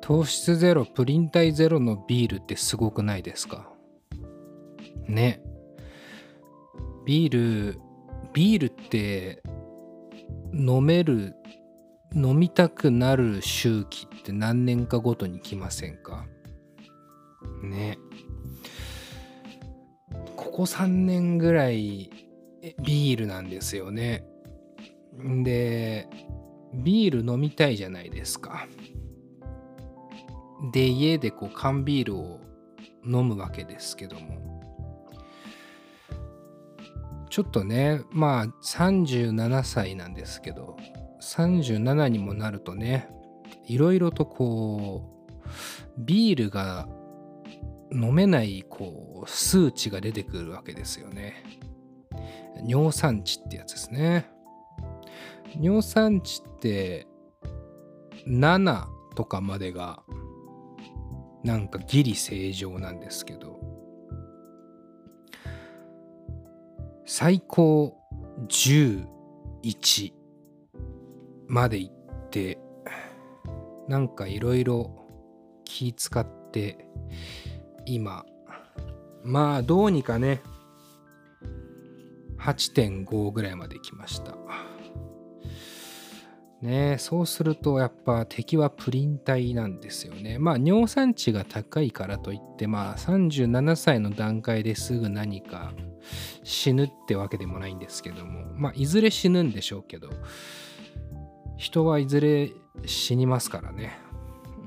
糖質ゼロプリン体ゼロのビールってすごくないですか？ね。ビールビールって飲める飲みたくなる周期って何年かごとに来ませんか？ね。ここ3年ぐらいビールなんですよね。でビール飲みたいじゃないですか。で家でこう缶ビールを飲むわけですけども。ちょっとねまあ37歳なんですけど37にもなるとねいろいろとこうビールが飲めないこう数値が出てくるわけですよね。尿酸値ってやつですね。尿酸値って7とかまでがなんかギリ正常なんですけど。最高11まで行ってなんかいろいろ気使って今まあどうにかね8.5ぐらいまで来ました。ねそうするとやっぱ敵はプリン体なんですよねまあ尿酸値が高いからといってまあ37歳の段階ですぐ何か死ぬってわけでもないんですけどもまあいずれ死ぬんでしょうけど人はいずれ死にますからね。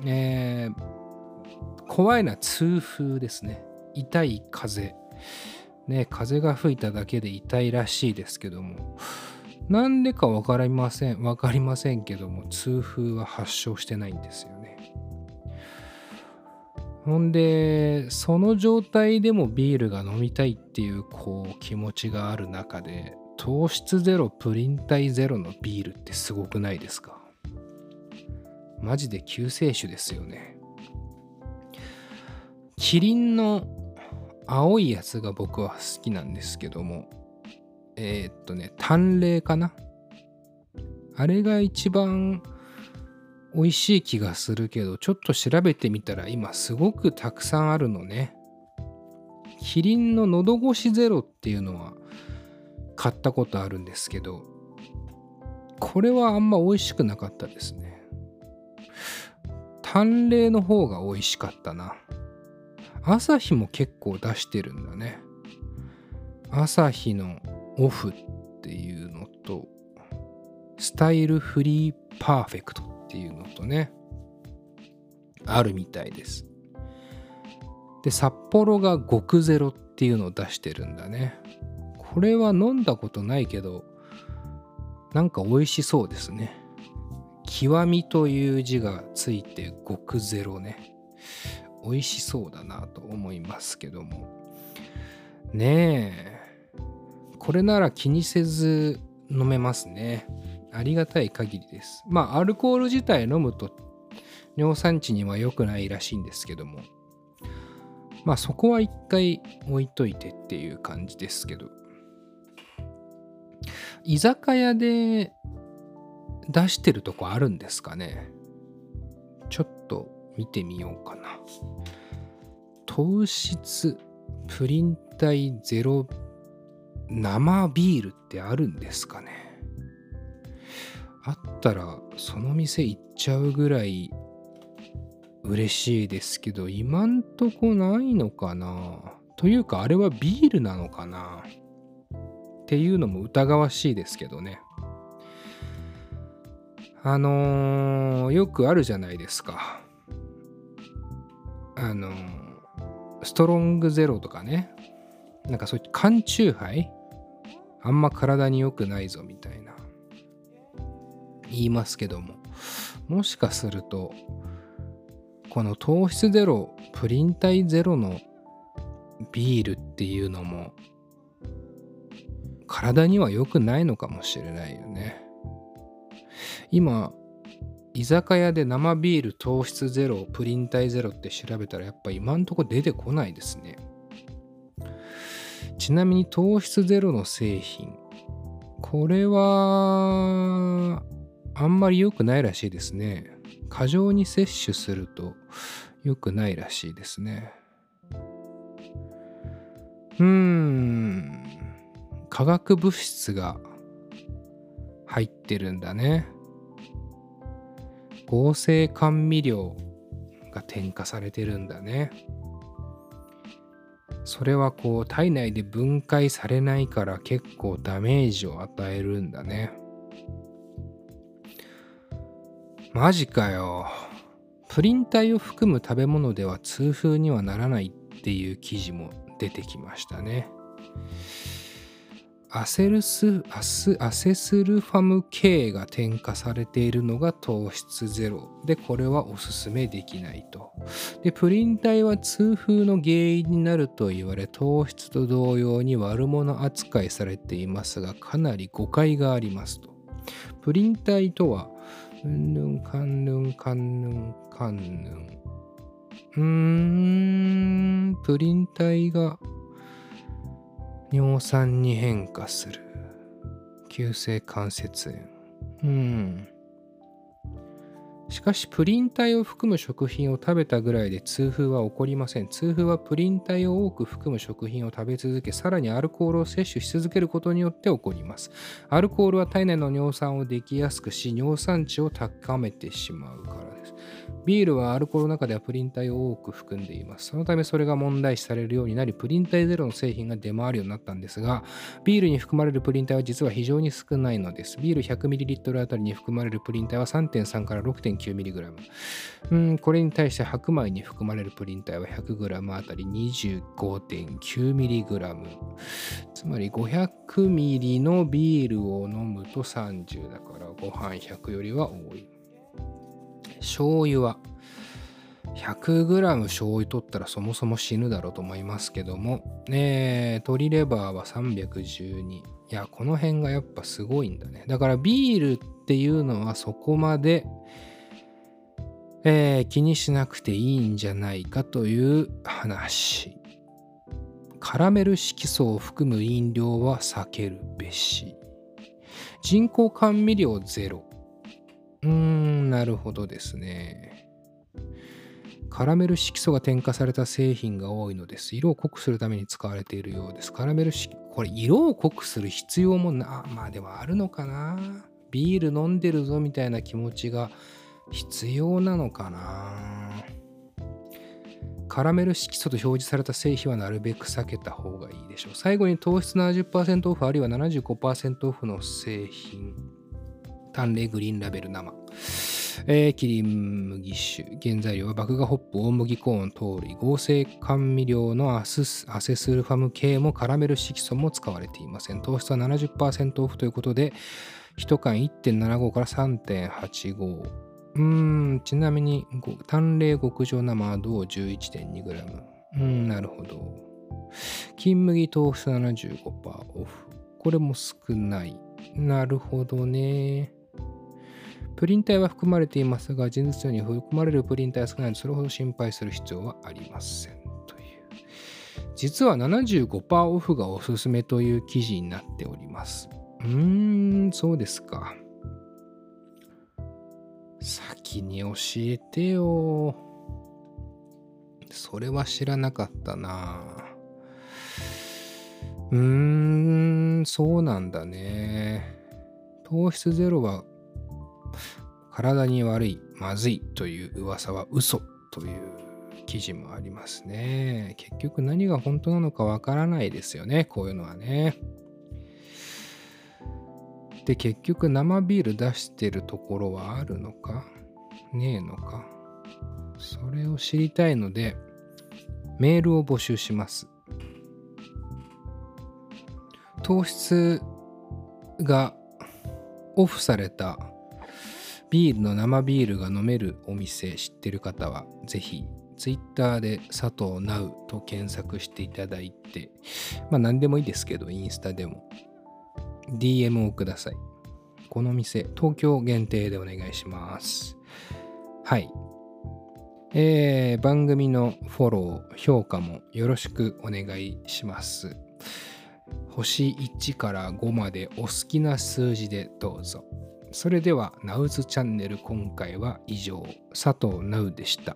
えー、怖いのは痛風ですね。痛い風。ね、風が吹いただけで痛いらしいですけども、なんでか分かりません、分かりませんけども、痛風は発症してないんですよね。ほんで、その状態でもビールが飲みたいっていうこう気持ちがある中で、糖質ゼロプリン体ゼロのビールってすごくないですか？マジで救世主ですよねキリンの青いやつが僕は好きなんですけどもえー、っとね淡麗かな？あれが一番美味しい気がするけどちょっと調べてみたら今すごくたくさんあるのね。キリンの喉越しゼロっていうのは買ったことあるんですけどこれはあんま美味しくなかったですね。淡麗の方が美味しかったな。朝日も結構出してるんだね。朝日のオフっていうのとスタイルフリーパーフェクトっていうのとねあるみたいです。で札幌が極ゼロっていうのを出してるんだね。これは飲んだことないけどなんか美味しそうですね。極みという字がついて極ゼロね。美味しそうだなと思いますけども。ねえ。これなら気にせず飲めますね。ありがたい限りです。まあアルコール自体飲むと尿酸値には良くないらしいんですけども。まあそこは一回置いといてっていう感じですけど。居酒屋で出してるとこあるんですかね。ちょっと見てみようかな。糖質プリン体ゼロ生ビールってあるんですかね？あったらその店行っちゃうぐらい嬉しいですけど今んとこないのかな？というかあれはビールなのかな？っていうのも疑わしいですけどね。あのー、よくあるじゃないですか。あのー、ストロングゼロとかね。なんかそういう缶チューハイあんま体に良くないぞみたいな。言いますけども。もしかすると、この糖質ゼロ、プリン体ゼロのビールっていうのも体には良くないのかもしれないよね。今、居酒屋で生ビール糖質ゼロ、プリン体ゼロって調べたらやっぱ今んとこ出てこないですね。ちなみに糖質ゼロの製品。これは、あんまり良くないらしいですね。過剰に摂取すると良くないらしいですね。うーん、化学物質が入ってるんだね。合成甘味料が添加されてるんだね。それはこう体内で分解されないから結構ダメージを与えるんだね。マジかよ。プリン体を含む食べ物では痛風にはならないっていう記事も出てきましたね。アセルスアスアセスルファム K が添加されているのが糖質ゼロ。でこれはおすすめできないと。でプリン体は痛風の原因になると言われ糖質と同様に悪者扱いされていますがかなり誤解がありますと。プリン体とはうんぬんかんぬんかんぬんかんぬん。うーんプリン体が尿酸に変化する。急性関節炎。うん。しかしプリン体を含む食品を食べたぐらいで痛風は起こりません。痛風はプリン体を多く含む食品を食べ続けさらにアルコールを摂取し続けることによって起こります。アルコールは体内の尿酸をできやすくし尿酸値を高めてしまうからです。ビールはアルコールの中ではプリン体を多く含んでいます。そのためそれが問題視されるようになり、プリン体ゼロの製品が出回るようになったんですが、ビールに含まれるプリン体は実は非常に少ないのです。ビール 100ml あたりに含まれるプリン体は3.3から 6.9mg。うん、これに対して白米に含まれるプリン体は 100g あたり 25.9mg。つまり 500ml のビールを飲むと30だからご飯100よりは多い。醤油は 100g 醤油取ったらそもそも死ぬだろうと思いますけども、ね、鶏レバーは312。いや、この辺がやっぱすごいんだね。だからビールっていうのはそこまで、えー、気にしなくていいんじゃないかという話。カラメル色素を含む飲料は避けるべし。人工甘味料ゼロ。うーん、なるほどですね。カラメル色素が添加された製品が多いのです。色を濃くするために使われているようです。カラメル色、これ色を濃くする必要もな、まあでもあるのかな。ビール飲んでるぞみたいな気持ちが必要なのかな。カラメル色素と表示された製品はなるべく避けた方がいいでしょう。最後に糖質70%オフあるいは75%オフの製品。淡麗グリーンラベル生。えー、キリン麦酒。原材料は麦芽ホップ、大麦コーン、糖類、合成甘味料のアスアセスルファム系もカラメル色素も使われていません。糖質は70%オフということで、1缶1.75から3.85。うーん、ちなみに、淡麗極上生は銅 11.2g。うん、なるほど。金麦糖質75%オフ。これも少ない。なるほどね。プリン体は含まれていますが、前日よに含まれるプリン体は少ないので、それほど心配する必要はありません。という。実は75%オフがおすすめという記事になっております。うーん、そうですか。先に教えてよ。それは知らなかったな。うーん、そうなんだね。糖質ゼロは体に悪い、まずいという噂は嘘という記事もありますね。結局何が本当なのかわからないですよね、こういうのはね。で、結局生ビール出してるところはあるのか？ねえのか？それを知りたいので、メールを募集します。糖質がオフされたビールの生ビールが飲めるお店知ってる方は、ぜひ Twitter で佐藤直と検索していただいて、まあ何でもいいですけど、インスタでも DM をください。この店、東京限定でお願いします。はい。えー、番組のフォロー、評価もよろしくお願いします。星1から5までお好きな数字でどうぞ。それではナウズチャンネル今回は以上佐藤ナウでした。